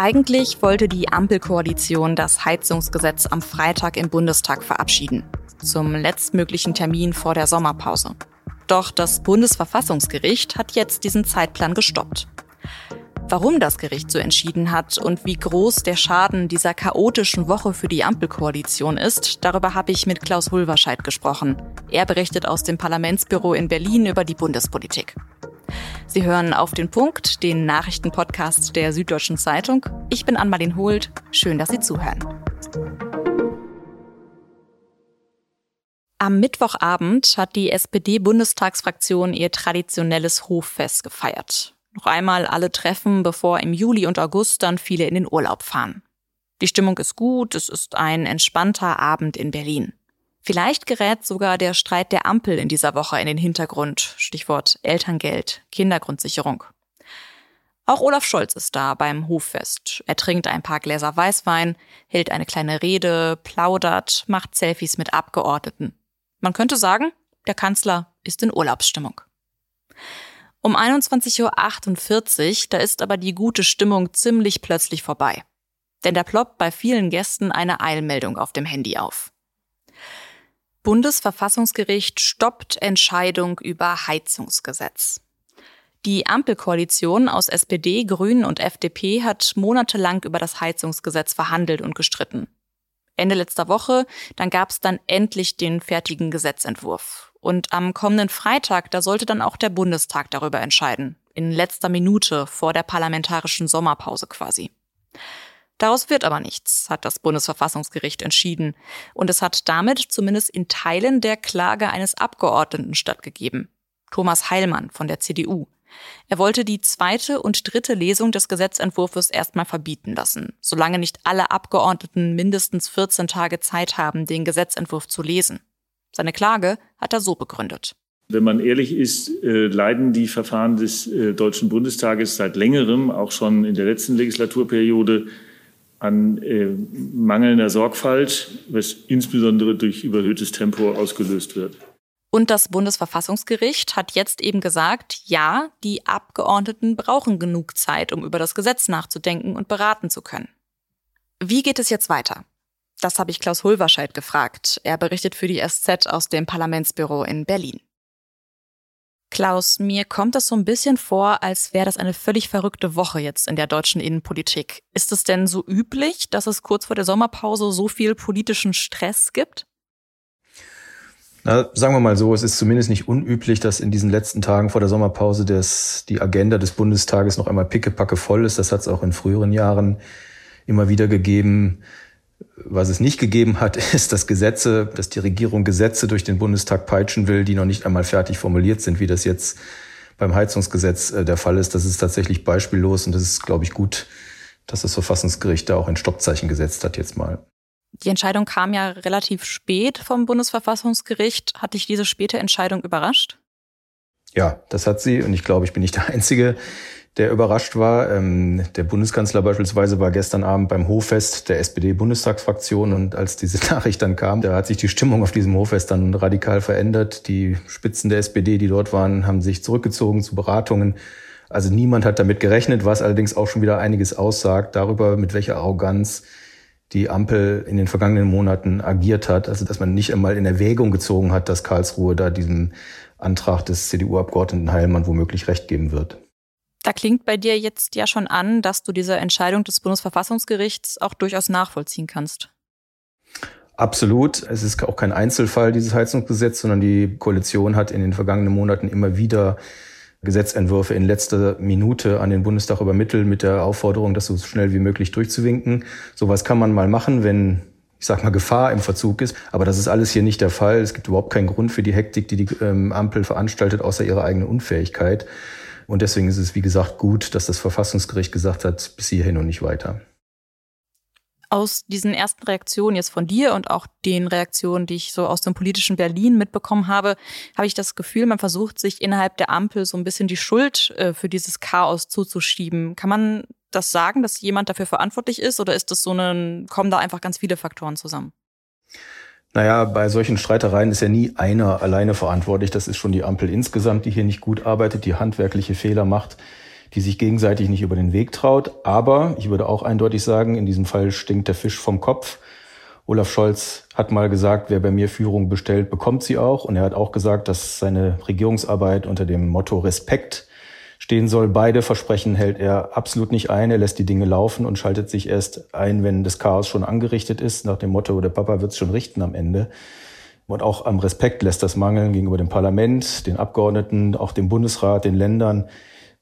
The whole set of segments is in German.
Eigentlich wollte die Ampelkoalition das Heizungsgesetz am Freitag im Bundestag verabschieden, zum letztmöglichen Termin vor der Sommerpause. Doch das Bundesverfassungsgericht hat jetzt diesen Zeitplan gestoppt. Warum das Gericht so entschieden hat und wie groß der Schaden dieser chaotischen Woche für die Ampelkoalition ist, darüber habe ich mit Klaus Hulverscheid gesprochen. Er berichtet aus dem Parlamentsbüro in Berlin über die Bundespolitik. Sie hören auf den Punkt, den Nachrichtenpodcast der Süddeutschen Zeitung. Ich bin Anmalin Holt. Schön, dass Sie zuhören. Am Mittwochabend hat die SPD-Bundestagsfraktion ihr traditionelles Hoffest gefeiert. Noch einmal alle treffen, bevor im Juli und August dann viele in den Urlaub fahren. Die Stimmung ist gut, es ist ein entspannter Abend in Berlin. Vielleicht gerät sogar der Streit der Ampel in dieser Woche in den Hintergrund. Stichwort Elterngeld, Kindergrundsicherung. Auch Olaf Scholz ist da beim Hoffest. Er trinkt ein paar Gläser Weißwein, hält eine kleine Rede, plaudert, macht Selfies mit Abgeordneten. Man könnte sagen, der Kanzler ist in Urlaubsstimmung. Um 21.48 Uhr, da ist aber die gute Stimmung ziemlich plötzlich vorbei. Denn da ploppt bei vielen Gästen eine Eilmeldung auf dem Handy auf. Bundesverfassungsgericht stoppt Entscheidung über Heizungsgesetz. Die Ampelkoalition aus SPD, Grünen und FDP hat monatelang über das Heizungsgesetz verhandelt und gestritten. Ende letzter Woche, dann gab es dann endlich den fertigen Gesetzentwurf. Und am kommenden Freitag, da sollte dann auch der Bundestag darüber entscheiden. In letzter Minute vor der parlamentarischen Sommerpause quasi. Daraus wird aber nichts, hat das Bundesverfassungsgericht entschieden. Und es hat damit zumindest in Teilen der Klage eines Abgeordneten stattgegeben. Thomas Heilmann von der CDU. Er wollte die zweite und dritte Lesung des Gesetzentwurfs erstmal verbieten lassen, solange nicht alle Abgeordneten mindestens 14 Tage Zeit haben, den Gesetzentwurf zu lesen. Seine Klage hat er so begründet. Wenn man ehrlich ist, äh, leiden die Verfahren des äh, Deutschen Bundestages seit längerem, auch schon in der letzten Legislaturperiode, an äh, mangelnder Sorgfalt, was insbesondere durch überhöhtes Tempo ausgelöst wird. Und das Bundesverfassungsgericht hat jetzt eben gesagt, ja, die Abgeordneten brauchen genug Zeit, um über das Gesetz nachzudenken und beraten zu können. Wie geht es jetzt weiter? Das habe ich Klaus Hulverscheid gefragt. Er berichtet für die SZ aus dem Parlamentsbüro in Berlin. Klaus, mir kommt das so ein bisschen vor, als wäre das eine völlig verrückte Woche jetzt in der deutschen Innenpolitik. Ist es denn so üblich, dass es kurz vor der Sommerpause so viel politischen Stress gibt? Na, sagen wir mal so, es ist zumindest nicht unüblich, dass in diesen letzten Tagen vor der Sommerpause des, die Agenda des Bundestages noch einmal pickepacke voll ist. Das hat es auch in früheren Jahren immer wieder gegeben. Was es nicht gegeben hat, ist, dass Gesetze, dass die Regierung Gesetze durch den Bundestag peitschen will, die noch nicht einmal fertig formuliert sind, wie das jetzt beim Heizungsgesetz äh, der Fall ist. Das ist tatsächlich beispiellos und das ist, glaube ich, gut, dass das Verfassungsgericht da auch ein Stoppzeichen gesetzt hat jetzt mal. Die Entscheidung kam ja relativ spät vom Bundesverfassungsgericht. Hat dich diese späte Entscheidung überrascht? Ja, das hat sie und ich glaube, ich bin nicht der Einzige, der überrascht war. Ähm, der Bundeskanzler beispielsweise war gestern Abend beim Hoffest der SPD-Bundestagsfraktion und als diese Nachricht dann kam, da hat sich die Stimmung auf diesem Hoffest dann radikal verändert. Die Spitzen der SPD, die dort waren, haben sich zurückgezogen zu Beratungen. Also niemand hat damit gerechnet, was allerdings auch schon wieder einiges aussagt darüber, mit welcher Arroganz die Ampel in den vergangenen Monaten agiert hat. Also dass man nicht einmal in Erwägung gezogen hat, dass Karlsruhe da diesem Antrag des CDU-Abgeordneten Heilmann womöglich recht geben wird. Da klingt bei dir jetzt ja schon an, dass du diese Entscheidung des Bundesverfassungsgerichts auch durchaus nachvollziehen kannst. Absolut. Es ist auch kein Einzelfall, dieses Heizungsgesetz, sondern die Koalition hat in den vergangenen Monaten immer wieder Gesetzentwürfe in letzter Minute an den Bundestag übermittelt mit der Aufforderung, das so schnell wie möglich durchzuwinken. Sowas kann man mal machen, wenn ich sag mal, Gefahr im Verzug ist. Aber das ist alles hier nicht der Fall. Es gibt überhaupt keinen Grund für die Hektik, die die ähm, Ampel veranstaltet, außer ihrer eigenen Unfähigkeit. Und deswegen ist es, wie gesagt, gut, dass das Verfassungsgericht gesagt hat, bis hierhin und nicht weiter. Aus diesen ersten Reaktionen jetzt von dir und auch den Reaktionen, die ich so aus dem politischen Berlin mitbekommen habe, habe ich das Gefühl, man versucht sich innerhalb der Ampel so ein bisschen die Schuld äh, für dieses Chaos zuzuschieben. Kann man das sagen, dass jemand dafür verantwortlich ist oder ist das so ein, kommen da einfach ganz viele Faktoren zusammen? Naja, bei solchen Streitereien ist ja nie einer alleine verantwortlich. Das ist schon die Ampel insgesamt, die hier nicht gut arbeitet, die handwerkliche Fehler macht, die sich gegenseitig nicht über den Weg traut. Aber ich würde auch eindeutig sagen, in diesem Fall stinkt der Fisch vom Kopf. Olaf Scholz hat mal gesagt, wer bei mir Führung bestellt, bekommt sie auch. Und er hat auch gesagt, dass seine Regierungsarbeit unter dem Motto Respekt stehen soll. Beide Versprechen hält er absolut nicht ein. Er lässt die Dinge laufen und schaltet sich erst ein, wenn das Chaos schon angerichtet ist, nach dem Motto, der Papa wird es schon richten am Ende. Und auch am Respekt lässt das mangeln gegenüber dem Parlament, den Abgeordneten, auch dem Bundesrat, den Ländern.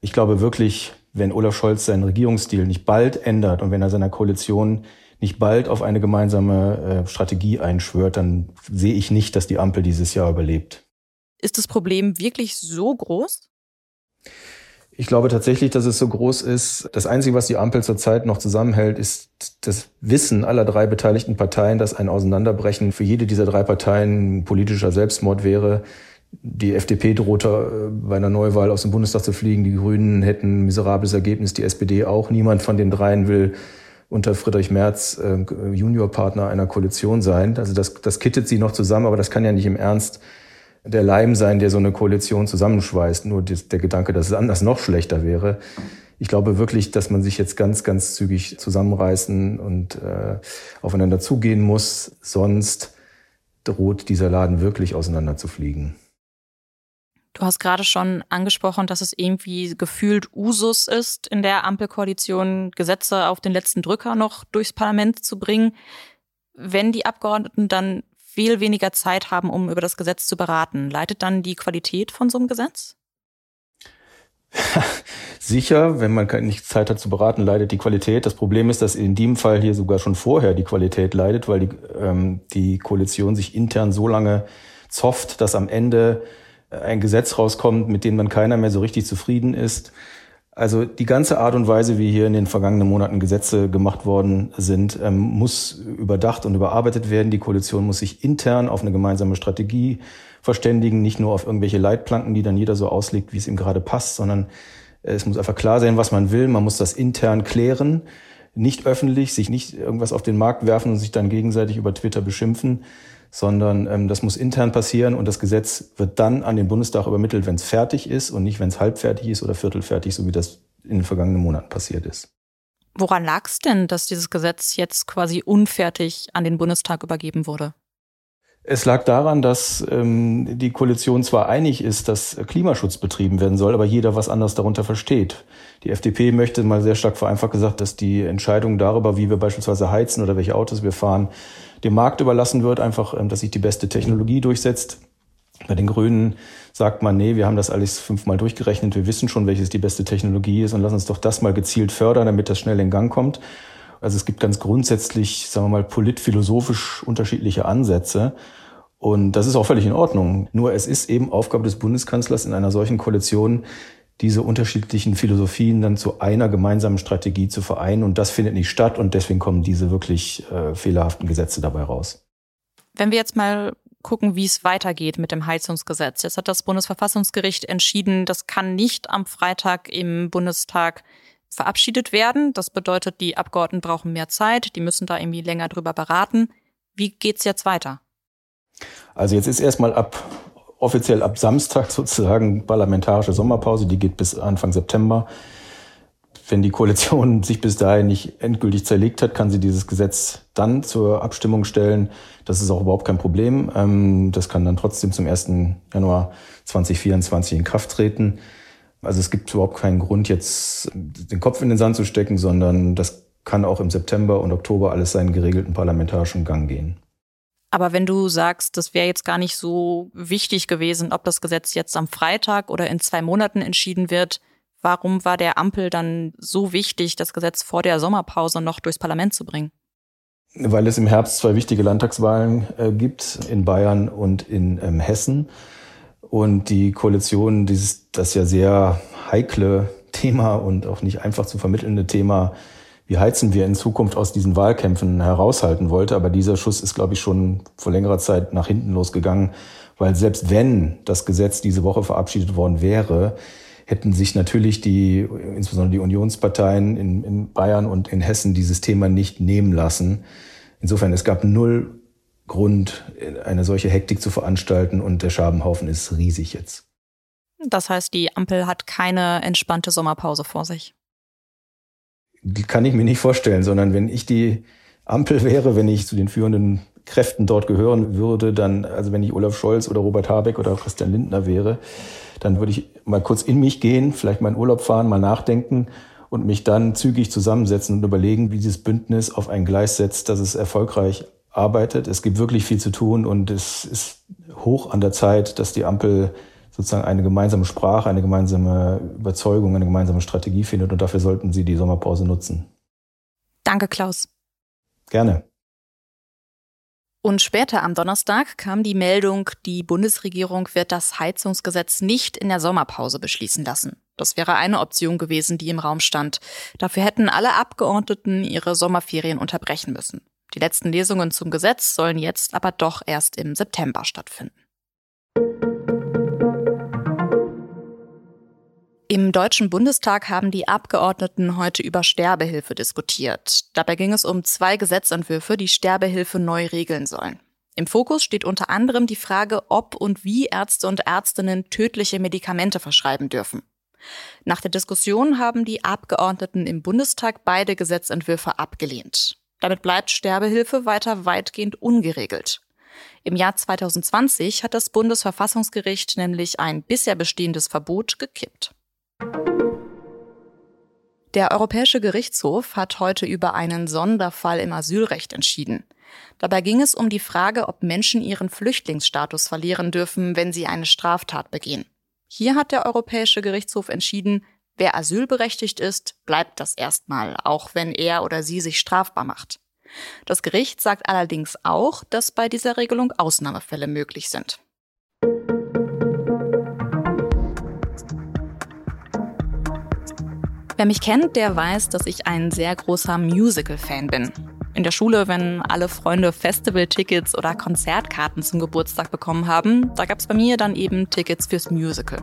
Ich glaube wirklich, wenn Olaf Scholz seinen Regierungsstil nicht bald ändert und wenn er seiner Koalition nicht bald auf eine gemeinsame äh, Strategie einschwört, dann sehe ich nicht, dass die Ampel dieses Jahr überlebt. Ist das Problem wirklich so groß? Ich glaube tatsächlich, dass es so groß ist. Das Einzige, was die Ampel zurzeit noch zusammenhält, ist das Wissen aller drei beteiligten Parteien, dass ein Auseinanderbrechen für jede dieser drei Parteien politischer Selbstmord wäre. Die FDP drohte äh, bei einer Neuwahl aus dem Bundestag zu fliegen. Die Grünen hätten ein miserables Ergebnis. Die SPD auch. Niemand von den dreien will unter Friedrich Merz äh, Juniorpartner einer Koalition sein. Also das, das kittet sie noch zusammen, aber das kann ja nicht im Ernst der Leim sein, der so eine Koalition zusammenschweißt. Nur der Gedanke, dass es anders noch schlechter wäre. Ich glaube wirklich, dass man sich jetzt ganz, ganz zügig zusammenreißen und äh, aufeinander zugehen muss. Sonst droht dieser Laden wirklich auseinanderzufliegen. Du hast gerade schon angesprochen, dass es irgendwie gefühlt Usus ist, in der Ampelkoalition Gesetze auf den letzten Drücker noch durchs Parlament zu bringen. Wenn die Abgeordneten dann viel weniger Zeit haben, um über das Gesetz zu beraten. Leitet dann die Qualität von so einem Gesetz? Sicher, wenn man nicht Zeit hat zu beraten, leidet die Qualität. Das Problem ist, dass in dem Fall hier sogar schon vorher die Qualität leidet, weil die, ähm, die Koalition sich intern so lange zofft, dass am Ende ein Gesetz rauskommt, mit dem man keiner mehr so richtig zufrieden ist. Also die ganze Art und Weise, wie hier in den vergangenen Monaten Gesetze gemacht worden sind, ähm, muss überdacht und überarbeitet werden. Die Koalition muss sich intern auf eine gemeinsame Strategie verständigen, nicht nur auf irgendwelche Leitplanken, die dann jeder so auslegt, wie es ihm gerade passt, sondern es muss einfach klar sein, was man will. Man muss das intern klären, nicht öffentlich, sich nicht irgendwas auf den Markt werfen und sich dann gegenseitig über Twitter beschimpfen, sondern ähm, das muss intern passieren und das Gesetz wird dann an den Bundestag übermittelt, wenn es fertig ist und nicht, wenn es halbfertig ist oder viertelfertig, so wie das in den vergangenen Monaten passiert ist. Woran lag es denn, dass dieses Gesetz jetzt quasi unfertig an den Bundestag übergeben wurde? Es lag daran, dass ähm, die Koalition zwar einig ist, dass Klimaschutz betrieben werden soll, aber jeder was anderes darunter versteht. Die FDP möchte mal sehr stark vereinfacht gesagt, dass die Entscheidung darüber, wie wir beispielsweise heizen oder welche Autos wir fahren, dem Markt überlassen wird, einfach, ähm, dass sich die beste Technologie durchsetzt. Bei den Grünen sagt man, nee, wir haben das alles fünfmal durchgerechnet, wir wissen schon, welches die beste Technologie ist und lass uns doch das mal gezielt fördern, damit das schnell in Gang kommt. Also es gibt ganz grundsätzlich, sagen wir mal, politphilosophisch unterschiedliche Ansätze. Und das ist auch völlig in Ordnung. Nur es ist eben Aufgabe des Bundeskanzlers in einer solchen Koalition, diese unterschiedlichen Philosophien dann zu einer gemeinsamen Strategie zu vereinen. Und das findet nicht statt und deswegen kommen diese wirklich äh, fehlerhaften Gesetze dabei raus. Wenn wir jetzt mal gucken, wie es weitergeht mit dem Heizungsgesetz. Jetzt hat das Bundesverfassungsgericht entschieden, das kann nicht am Freitag im Bundestag verabschiedet werden. Das bedeutet, die Abgeordneten brauchen mehr Zeit, die müssen da irgendwie länger drüber beraten. Wie geht's jetzt weiter? Also jetzt ist erstmal ab offiziell ab Samstag sozusagen parlamentarische Sommerpause, die geht bis Anfang September. Wenn die Koalition sich bis dahin nicht endgültig zerlegt hat, kann sie dieses Gesetz dann zur Abstimmung stellen. Das ist auch überhaupt kein Problem. Ähm, das kann dann trotzdem zum 1. Januar 2024 in Kraft treten. Also es gibt überhaupt keinen Grund, jetzt den Kopf in den Sand zu stecken, sondern das kann auch im September und Oktober alles seinen geregelten parlamentarischen Gang gehen. Aber wenn du sagst, das wäre jetzt gar nicht so wichtig gewesen, ob das Gesetz jetzt am Freitag oder in zwei Monaten entschieden wird, warum war der Ampel dann so wichtig, das Gesetz vor der Sommerpause noch durchs Parlament zu bringen? Weil es im Herbst zwei wichtige Landtagswahlen äh, gibt, in Bayern und in ähm, Hessen. Und die Koalition dieses, das ja sehr heikle Thema und auch nicht einfach zu vermittelnde Thema wie heizen wir in Zukunft aus diesen Wahlkämpfen heraushalten wollte. Aber dieser Schuss ist, glaube ich, schon vor längerer Zeit nach hinten losgegangen, weil selbst wenn das Gesetz diese Woche verabschiedet worden wäre, hätten sich natürlich die, insbesondere die Unionsparteien in, in Bayern und in Hessen dieses Thema nicht nehmen lassen. Insofern, es gab null Grund, eine solche Hektik zu veranstalten und der Schabenhaufen ist riesig jetzt. Das heißt, die Ampel hat keine entspannte Sommerpause vor sich. Die kann ich mir nicht vorstellen, sondern wenn ich die Ampel wäre, wenn ich zu den führenden Kräften dort gehören würde, dann, also wenn ich Olaf Scholz oder Robert Habeck oder Christian Lindner wäre, dann würde ich mal kurz in mich gehen, vielleicht mal in Urlaub fahren, mal nachdenken und mich dann zügig zusammensetzen und überlegen, wie dieses Bündnis auf ein Gleis setzt, dass es erfolgreich arbeitet. Es gibt wirklich viel zu tun und es ist hoch an der Zeit, dass die Ampel sozusagen eine gemeinsame Sprache, eine gemeinsame Überzeugung, eine gemeinsame Strategie findet und dafür sollten Sie die Sommerpause nutzen. Danke, Klaus. Gerne. Und später am Donnerstag kam die Meldung, die Bundesregierung wird das Heizungsgesetz nicht in der Sommerpause beschließen lassen. Das wäre eine Option gewesen, die im Raum stand. Dafür hätten alle Abgeordneten ihre Sommerferien unterbrechen müssen. Die letzten Lesungen zum Gesetz sollen jetzt aber doch erst im September stattfinden. Im Deutschen Bundestag haben die Abgeordneten heute über Sterbehilfe diskutiert. Dabei ging es um zwei Gesetzentwürfe, die Sterbehilfe neu regeln sollen. Im Fokus steht unter anderem die Frage, ob und wie Ärzte und Ärztinnen tödliche Medikamente verschreiben dürfen. Nach der Diskussion haben die Abgeordneten im Bundestag beide Gesetzentwürfe abgelehnt. Damit bleibt Sterbehilfe weiter weitgehend ungeregelt. Im Jahr 2020 hat das Bundesverfassungsgericht nämlich ein bisher bestehendes Verbot gekippt. Der Europäische Gerichtshof hat heute über einen Sonderfall im Asylrecht entschieden. Dabei ging es um die Frage, ob Menschen ihren Flüchtlingsstatus verlieren dürfen, wenn sie eine Straftat begehen. Hier hat der Europäische Gerichtshof entschieden, wer asylberechtigt ist, bleibt das erstmal, auch wenn er oder sie sich strafbar macht. Das Gericht sagt allerdings auch, dass bei dieser Regelung Ausnahmefälle möglich sind. Wer mich kennt, der weiß, dass ich ein sehr großer Musical-Fan bin. In der Schule, wenn alle Freunde Festival-Tickets oder Konzertkarten zum Geburtstag bekommen haben, da gab es bei mir dann eben Tickets fürs Musical.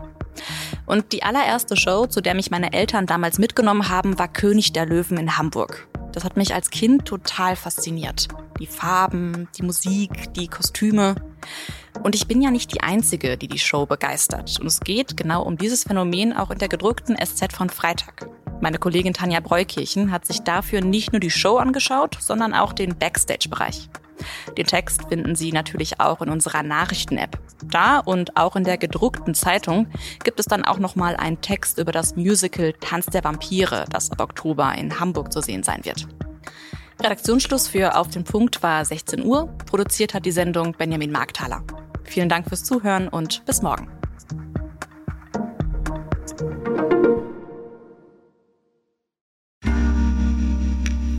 Und die allererste Show, zu der mich meine Eltern damals mitgenommen haben, war König der Löwen in Hamburg. Das hat mich als Kind total fasziniert. Die Farben, die Musik, die Kostüme. Und ich bin ja nicht die Einzige, die die Show begeistert. Und es geht genau um dieses Phänomen auch in der gedruckten SZ von Freitag. Meine Kollegin Tanja Breukirchen hat sich dafür nicht nur die Show angeschaut, sondern auch den Backstage-Bereich. Den Text finden Sie natürlich auch in unserer Nachrichten-App. Da und auch in der gedruckten Zeitung gibt es dann auch nochmal einen Text über das Musical Tanz der Vampire, das ab Oktober in Hamburg zu sehen sein wird. Redaktionsschluss für Auf den Punkt war 16 Uhr. Produziert hat die Sendung Benjamin Markthaler. Vielen Dank fürs Zuhören und bis morgen.